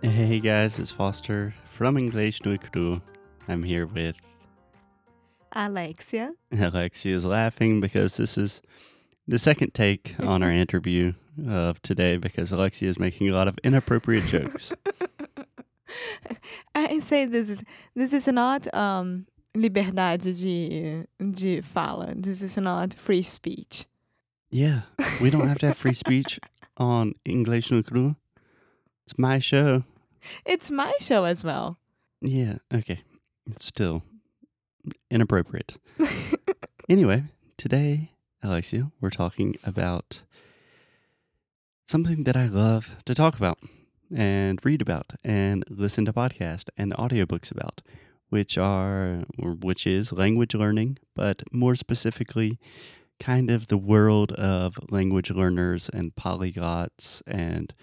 Hey guys, it's Foster from English no Cru. I'm here with Alexia. Alexia is laughing because this is the second take on our interview of today because Alexia is making a lot of inappropriate jokes. I say this is this is not um liberdade de de fala. This is not free speech. Yeah, we don't have to have free speech on English no Cru. It's my show. It's my show as well. Yeah, okay. It's still inappropriate. anyway, today, Alexia, we're talking about something that I love to talk about and read about and listen to podcasts and audiobooks about, which are which is language learning, but more specifically kind of the world of language learners and polyglots and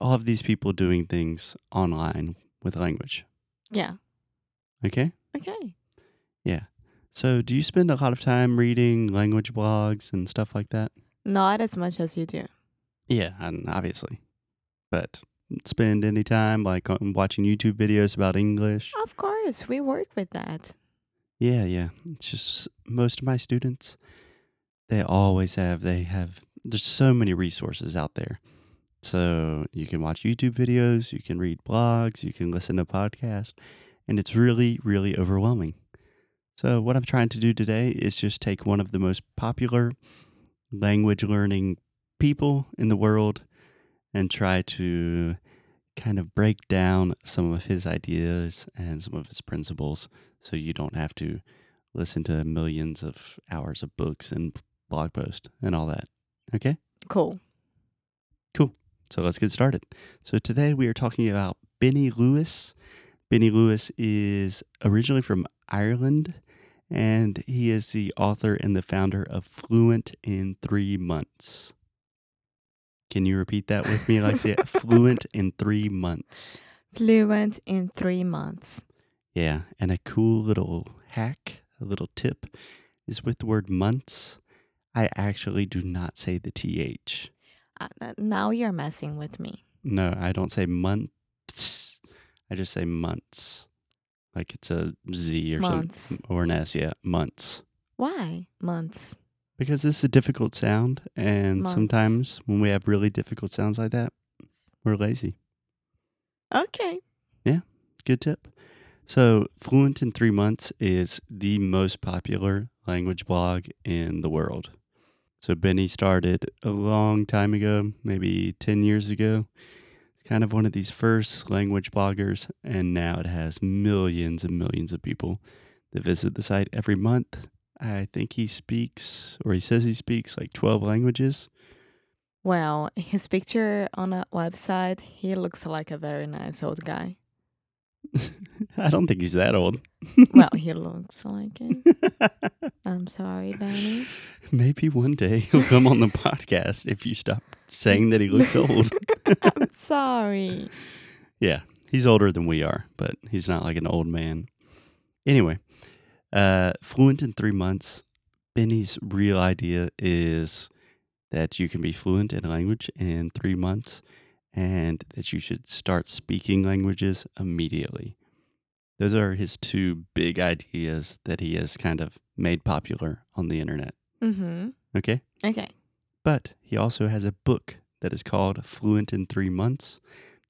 all of these people doing things online with language. Yeah. Okay? Okay. Yeah. So, do you spend a lot of time reading language blogs and stuff like that? Not as much as you do. Yeah, and obviously. But spend any time like watching YouTube videos about English? Of course, we work with that. Yeah, yeah. It's just most of my students they always have they have there's so many resources out there. So, you can watch YouTube videos, you can read blogs, you can listen to podcasts, and it's really really overwhelming. So, what I'm trying to do today is just take one of the most popular language learning people in the world and try to kind of break down some of his ideas and some of his principles so you don't have to listen to millions of hours of books and blog posts and all that. Okay? Cool. Cool. So let's get started. So today we are talking about Benny Lewis. Benny Lewis is originally from Ireland and he is the author and the founder of Fluent in Three Months. Can you repeat that with me, Alexia? Fluent in Three Months. Fluent in three months. Yeah, and a cool little hack, a little tip is with the word months. I actually do not say the TH. Uh, now you're messing with me. No, I don't say months. I just say months. Like it's a Z or Months. something or an S, yeah, months. Why months? Because it's a difficult sound and Months. sometimes when we have really difficult sounds like that, we're lazy. Okay. Yeah. Good tip. So, Fluent in 3 months is the most popular language blog in the world. So, Benny started a long time ago, maybe 10 years ago. It's Kind of one of these first language bloggers, and now it has millions and millions of people that visit the site every month. I think he speaks, or he says he speaks like 12 languages. Well, his picture on a website, he looks like a very nice old guy. I don't think he's that old. Well, he looks like it. I'm sorry, Benny. Maybe one day he'll come on the podcast if you stop saying that he looks old. I'm sorry. Yeah, he's older than we are, but he's not like an old man. Anyway, uh, fluent in three months. Benny's real idea is that you can be fluent in a language in three months and that you should start speaking languages immediately. Those are his two big ideas that he has kind of made popular on the internet. Mm-hmm. Okay? Okay. But he also has a book that is called Fluent in Three Months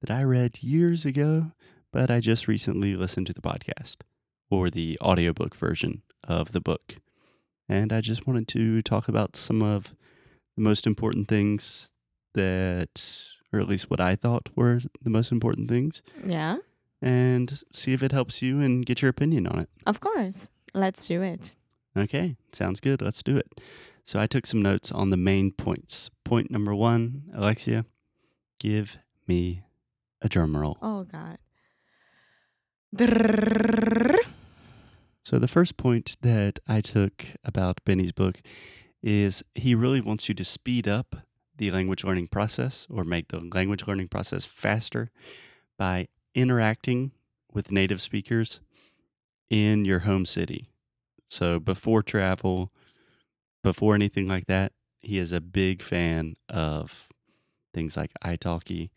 that I read years ago, but I just recently listened to the podcast or the audiobook version of the book. And I just wanted to talk about some of the most important things that, or at least what I thought were the most important things, Yeah, and see if it helps you and get your opinion on it. of course. Let's do it. Okay, sounds good. Let's do it. So I took some notes on the main points. Point number one, Alexia, Give me a drum roll. Oh God. So, the first point that I took about Benny's book is he really wants you to speed up the language learning process or make the language learning process faster by interacting with native speakers in your home city. So, before travel, before anything like that, he is a big fan of things like italki,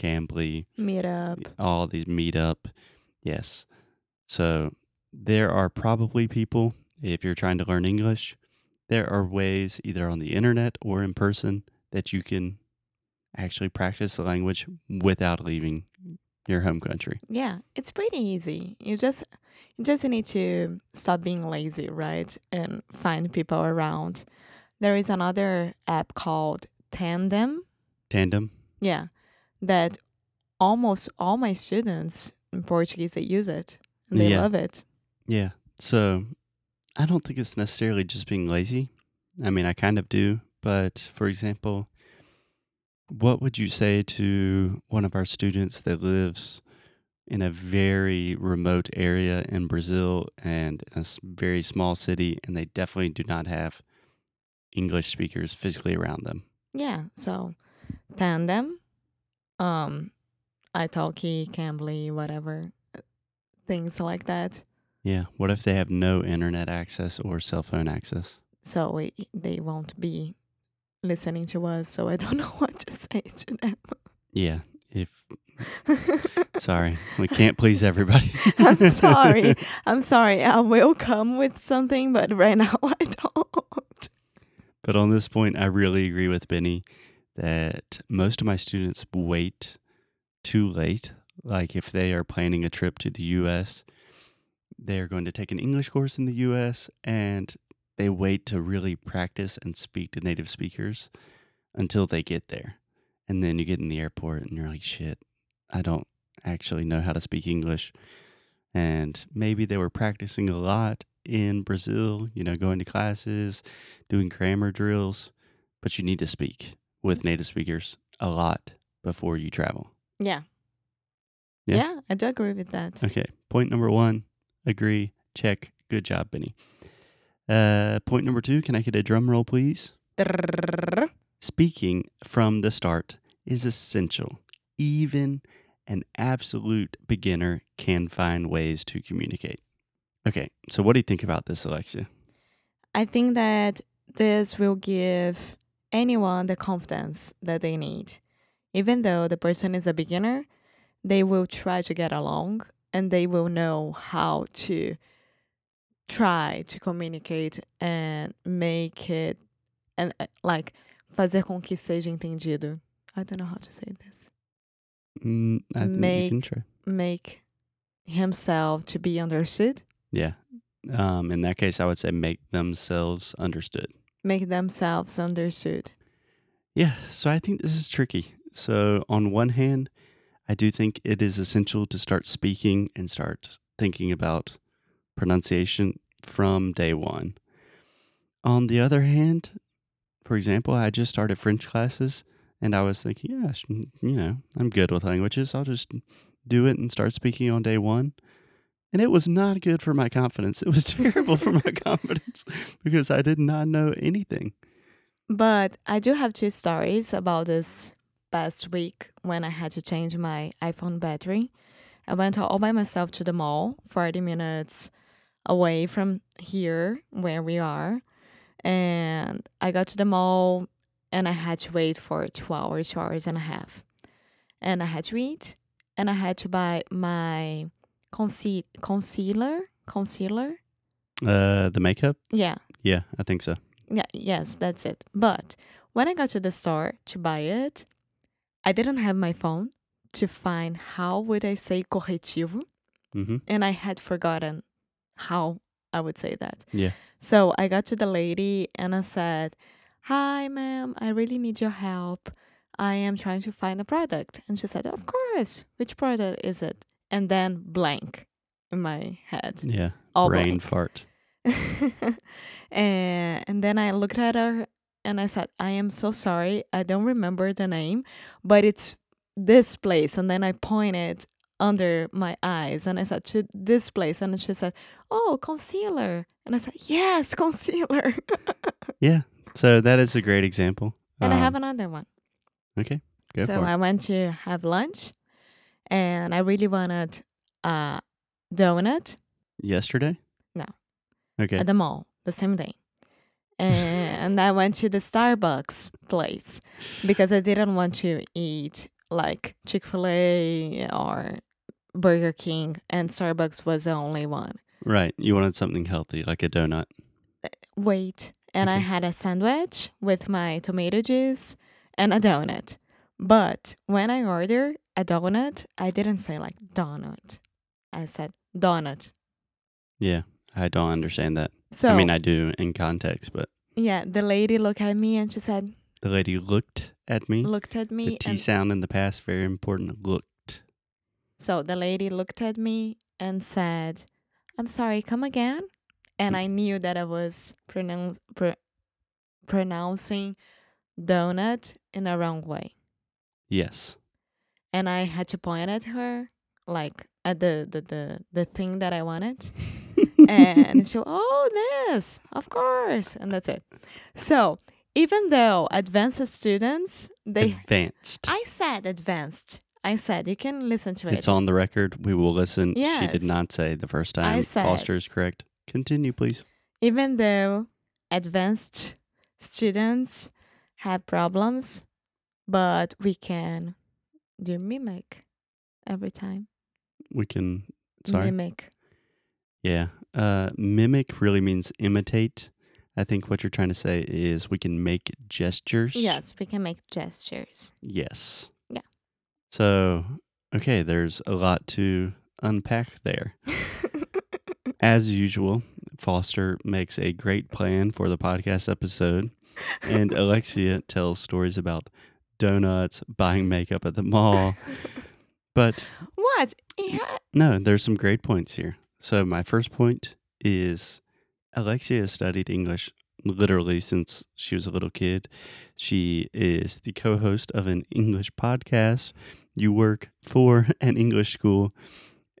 Cambly, Meetup. all these meetup. Yes. So there are probably people, if you're trying to learn English, there are ways either on the internet or in person that you can actually practice the language without leaving your home country. Yeah, it's pretty easy. You just you just need to stop being lazy, right? And find people around. There is another app called Tandem. Tandem. Yeah, that almost all my students in Portuguese they use it. And they Yeah. love it. Yeah. So I don't think it's necessarily just being lazy. I mean, I kind of do. But for example, what would you say to one of our students that lives in a very remote area in Brazil and a very small city, and they definitely do not have English speakers physically around them? Yeah, so Tandem, um, italki, Cambly, whatever, things like that. Yeah. What if they have no internet access or cell phone access? So we, they won't be listening to us. So I don't know what to say to them. Yeah. If sorry, we can't please everybody. I'm sorry. I'm sorry. I will come with something, but right now I don't. But on this point, I really agree with Benny that most of my students wait too late. Like if they are planning a trip to the US, they are going to take an English course in the US and they wait to really practice and speak to native speakers until they get there. And then you get in the airport and you're like, shit, I don't actually know how to speak English. And maybe they were practicing a lot in Brazil, you know, going to classes, doing grammar drills, but you need to speak with native speakers a lot before you travel. Yeah. Yeah. Yeah, I do agree with that. Okay. Point number one, agree, check. Good job, Benny. Uh, point number two, can I get a drum roll, please? Speaking from the start is essential. Even an absolute beginner can find ways to communicate. Okay, so what do you think about this, Alexia? I think that this will give anyone the confidence that they need. Even though the person is a beginner, they will try to get along and they will know how to try to communicate and make it and uh, like fazer com que seja entendido. I don't know how to say this. Mm, I think you can Make- try. Make himself to be understood, Yeah. Um, in that case, I would say make themselves understood. make themselves understood. Yeah, so I think this is tricky. So, on one hand, I do think it is essential to start speaking and start thinking about pronunciation from day one. On the other hand, for example, I just started French classes and I was thinking, yeah, you know, I'm good with languages. I'll just do it and start speaking on day one. And it was not good for my confidence. It was terrible for my confidence because I did not know anything. But I do have two stories about this past week when I had to change my iPhone battery. I went all by myself to the mall, 40 minutes away from here where we are. And I got to the mall and I had to wait for two hours, two hours and a half. And I had to eat and I had to buy my conce- concealer. Concealer? Uh, the makeup? Yeah. Yeah, I think so. Yeah, yes, that's it. But when I got to the store to buy it, I didn't have my phone to find how would I say corretivo, Mm-hmm. and I had forgotten how I would say that. Yeah. So I got to the lady and I said, "Hi, ma'am, I really need your help. I am trying to find a product." And she said, "Of course. Which product is it?" And then blank in my head, Yeah. all Brain blank. fart. and, and then I looked at her and I said, I am so sorry. I don't remember the name, but it's this place. And then I pointed under my eyes and I said, to this place. And she said, oh, concealer. And I said, yes, concealer. Yeah. So that is a great example. and I Um, have another one. Okay. Go so I went to have lunch and I really wanted a donut Yesterday? No. Okay. at the mall the same day. And I went to the Starbucks place because I didn't want to eat like Chick fil A or Burger King, and Starbucks was the only one. Right. You wanted something healthy, like a donut. Uh, wait, and I had a sandwich with my tomato juice and a donut. But when I ordered a donut, I didn't say like donut. I said donut. Yeah. I don't understand that. So I mean, I do in context, but yeah, the lady looked at me and she said, the lady looked at me. looked at me. the T sound in the past, very important. Looked. So the lady looked at me and said, "I'm sorry, come again." And. I knew that I was pronounce, pr- pronouncing donut in a wrong way. Yes. and I had to point at her, like at the the the, the thing that I wanted, and she, oh, this, of course, and that's it. So even though advanced students, they, Advanced. I said advanced. I said you can listen to it. It's on the record. We will listen. Yes. She did not say the first I time. said- Foster is correct. Continue, please. even though advanced students have problems, but we can do mimic every time. We can. Sorry. Mimic. Yeah. Uh, mimic really means imitate. I think what you're trying to say is we can make gestures. Yes, we can make gestures. Yes. So, okay, there's a lot to unpack there. As usual, Foster makes a great plan for the podcast episode, and Alexia tells stories about donuts, buying makeup at the mall. But what? Yeah. no, there's some great points here. So, my first point is Alexia has studied English literally since she was a little kid. She is the co host of an English podcast. You work for an English school,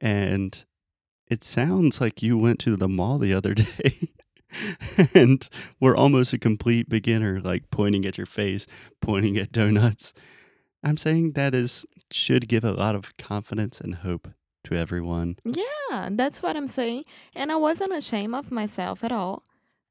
and it sounds like you went to the mall the other day. and were almost a complete beginner, like pointing at your face, pointing at donuts. I'm saying that is should give a lot of confidence and hope to everyone. Yeah, that's what I'm saying. And I wasn't ashamed of myself at all.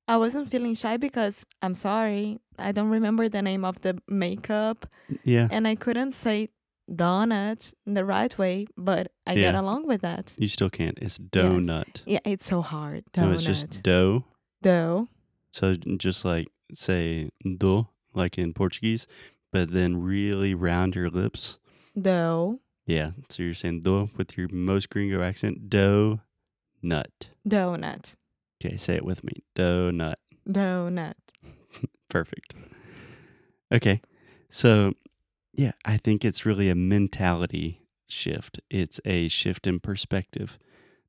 I wasn't feeling shy because I'm sorry. I don't remember the name of the makeup Yeah, and I couldn't say donut in the right way, but I get Yeah. along with that. you still can't. It's donut. Yeah, it's so hard. Donut. No, it's just dough. dough. So just like say do, like in Portuguese, but then really round your lips. Dough. Yeah. So you're saying do with your most gringo accent. Dough nut. Donut. Okay, say it with me. Donut. Donut. Perfect. Okay. So, yeah, I think it's really a mentality shift. It's a shift in perspective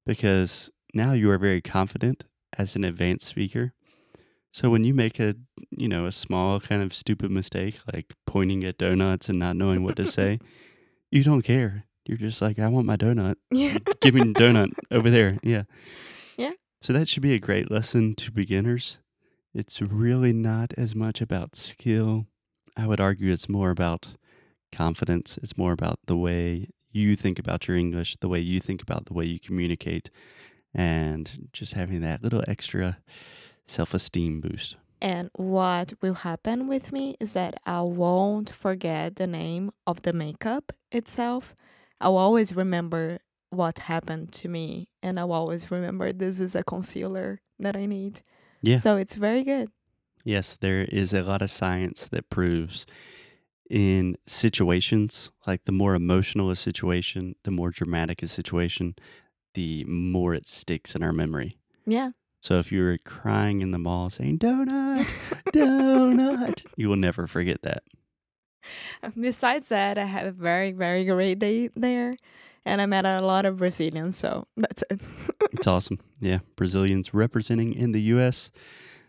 because now you are very confident as an advanced speaker. So when you make a, you know, a small kind of stupid mistake like pointing at donuts and not knowing what to say, you don't care. You're just like, I want my donut. Yeah. Give me donut over there. Yeah. So that should be a great lesson to beginners. It's really not as much about skill. I would argue it's more about confidence. It's more about the way you think about your English, the way you think about the way you communicate, and just having that little extra self esteem boost. And what will happen with me is that I won't forget the name of the makeup itself. I'll always remember what happened to me, and I'll always remember this is a concealer that I need. Yeah. So it's very good. Yes, there is a lot of science that proves in situations, like the more emotional a situation, the more dramatic a situation, the more it sticks in our memory. Yeah. So if you're crying in the mall saying donut, donut, you will never forget that. Besides that, I had a very, very great day there, and I met a lot of Brazilians. So that's it. It's awesome. Yeah, Brazilians representing in the U.S.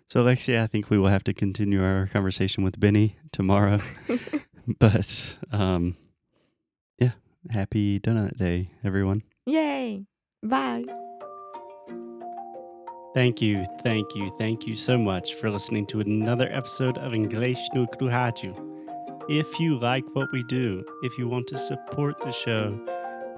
So Alexia, I think we will have to continue our conversation with Benny tomorrow. but um, happy Donut Day, everyone. Yay! Bye! Thank you, thank you, thank you so much for listening to another episode of English no Kruhaju. If you like what we do, if you want to support the show,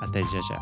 啊等一下下